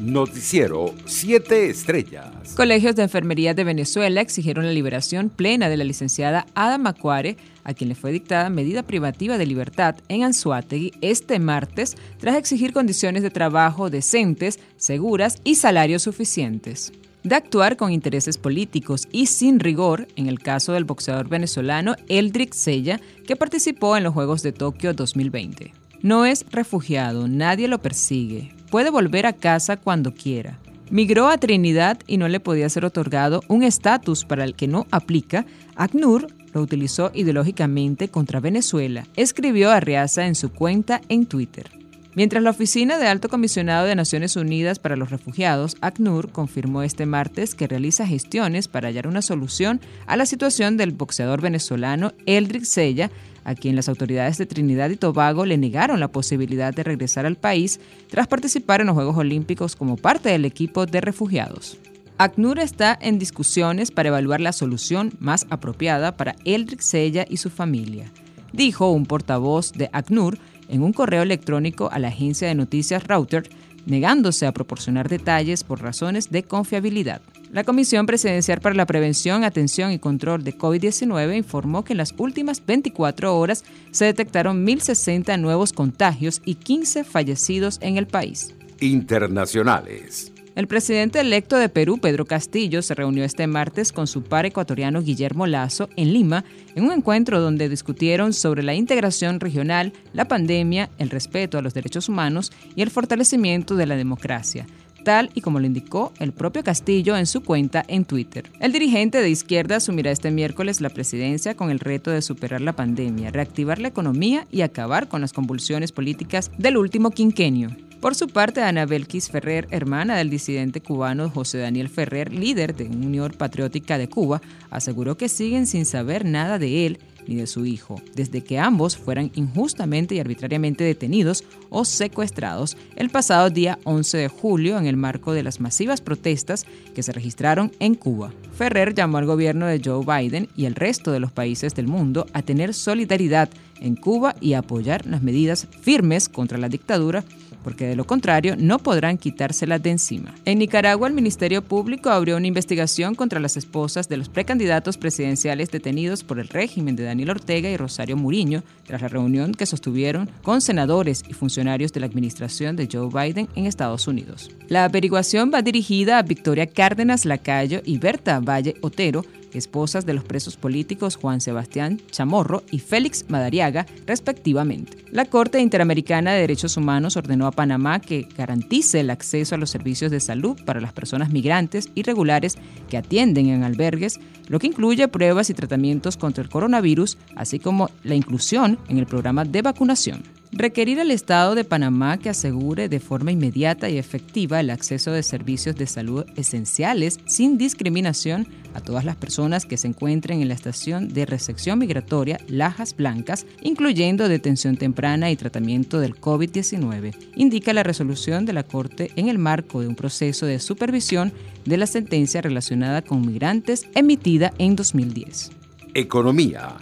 Noticiero 7 Estrellas. Colegios de Enfermería de Venezuela exigieron la liberación plena de la licenciada Ada Macuare, a quien le fue dictada medida privativa de libertad en Anzuategui este martes, tras exigir condiciones de trabajo decentes, seguras y salarios suficientes. De actuar con intereses políticos y sin rigor, en el caso del boxeador venezolano Eldrick Sella, que participó en los Juegos de Tokio 2020. No es refugiado, nadie lo persigue, puede volver a casa cuando quiera. Migró a Trinidad y no le podía ser otorgado un estatus para el que no aplica. ACNUR lo utilizó ideológicamente contra Venezuela, escribió Arriaza en su cuenta en Twitter. Mientras la Oficina de Alto Comisionado de Naciones Unidas para los Refugiados, ACNUR, confirmó este martes que realiza gestiones para hallar una solución a la situación del boxeador venezolano Eldrick Sella, a quien las autoridades de Trinidad y Tobago le negaron la posibilidad de regresar al país tras participar en los Juegos Olímpicos como parte del equipo de refugiados. ACNUR está en discusiones para evaluar la solución más apropiada para Eldrick Sella y su familia, dijo un portavoz de ACNUR en un correo electrónico a la agencia de noticias Reuters, negándose a proporcionar detalles por razones de confiabilidad. La Comisión Presidencial para la Prevención, Atención y Control de COVID-19 informó que en las últimas 24 horas se detectaron 1.060 nuevos contagios y 15 fallecidos en el país. Internacionales. El presidente electo de Perú, Pedro Castillo, se reunió este martes con su par ecuatoriano Guillermo Lazo en Lima en un encuentro donde discutieron sobre la integración regional, la pandemia, el respeto a los derechos humanos y el fortalecimiento de la democracia tal y como lo indicó el propio Castillo en su cuenta en Twitter. El dirigente de izquierda asumirá este miércoles la presidencia con el reto de superar la pandemia, reactivar la economía y acabar con las convulsiones políticas del último quinquenio. Por su parte, Ana Belkis Ferrer, hermana del disidente cubano José Daniel Ferrer, líder de Unión Patriótica de Cuba, aseguró que siguen sin saber nada de él ni de su hijo, desde que ambos fueran injustamente y arbitrariamente detenidos o secuestrados el pasado día 11 de julio en el marco de las masivas protestas que se registraron en Cuba. Ferrer llamó al gobierno de Joe Biden y el resto de los países del mundo a tener solidaridad en Cuba y apoyar las medidas firmes contra la dictadura porque de lo contrario no podrán quitárselas de encima. En Nicaragua, el Ministerio Público abrió una investigación contra las esposas de los precandidatos presidenciales detenidos por el régimen de Daniel Ortega y Rosario Muriño tras la reunión que sostuvieron con senadores y funcionarios de la administración de Joe Biden en Estados Unidos. La averiguación va dirigida a Victoria Cárdenas Lacayo y Berta Valle Otero, esposas de los presos políticos Juan Sebastián Chamorro y Félix Madariaga, respectivamente. La Corte Interamericana de Derechos Humanos ordenó a Panamá que garantice el acceso a los servicios de salud para las personas migrantes irregulares que atienden en albergues, lo que incluye pruebas y tratamientos contra el coronavirus, así como la inclusión en el programa de vacunación. Requerir al Estado de Panamá que asegure de forma inmediata y efectiva el acceso de servicios de salud esenciales sin discriminación a todas las personas que se encuentren en la estación de recepción migratoria Lajas Blancas, incluyendo detención temprana y tratamiento del COVID-19, indica la resolución de la Corte en el marco de un proceso de supervisión de la sentencia relacionada con migrantes emitida en 2010. Economía.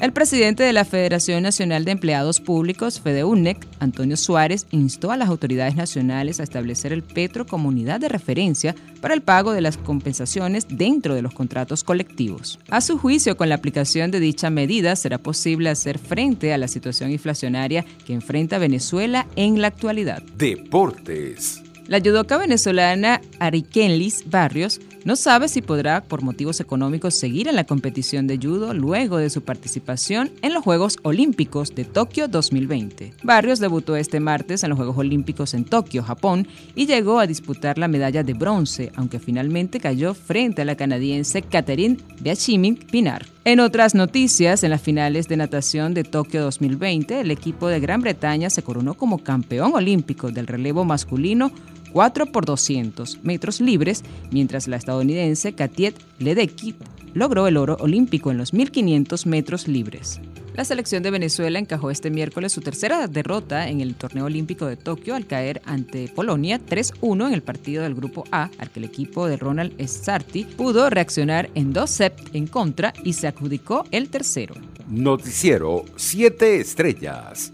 El presidente de la Federación Nacional de Empleados Públicos, FEDEUNEC, Antonio Suárez, instó a las autoridades nacionales a establecer el Petro como unidad de referencia para el pago de las compensaciones dentro de los contratos colectivos. A su juicio, con la aplicación de dicha medida será posible hacer frente a la situación inflacionaria que enfrenta Venezuela en la actualidad. Deportes. La judoka venezolana Arikenlis Barrios no sabe si podrá, por motivos económicos, seguir en la competición de judo luego de su participación en los Juegos Olímpicos de Tokio 2020. Barrios debutó este martes en los Juegos Olímpicos en Tokio, Japón, y llegó a disputar la medalla de bronce, aunque finalmente cayó frente a la canadiense Catherine Beachimin Pinar. En otras noticias, en las finales de natación de Tokio 2020, el equipo de Gran Bretaña se coronó como campeón olímpico del relevo masculino 4 por 200 metros libres, mientras la estadounidense Katiet Ledecky logró el oro olímpico en los 1500 metros libres. La selección de Venezuela encajó este miércoles su tercera derrota en el torneo olímpico de Tokio al caer ante Polonia 3-1 en el partido del grupo A, al que el equipo de Ronald Sarti pudo reaccionar en dos sets en contra y se adjudicó el tercero. Noticiero 7 Estrellas.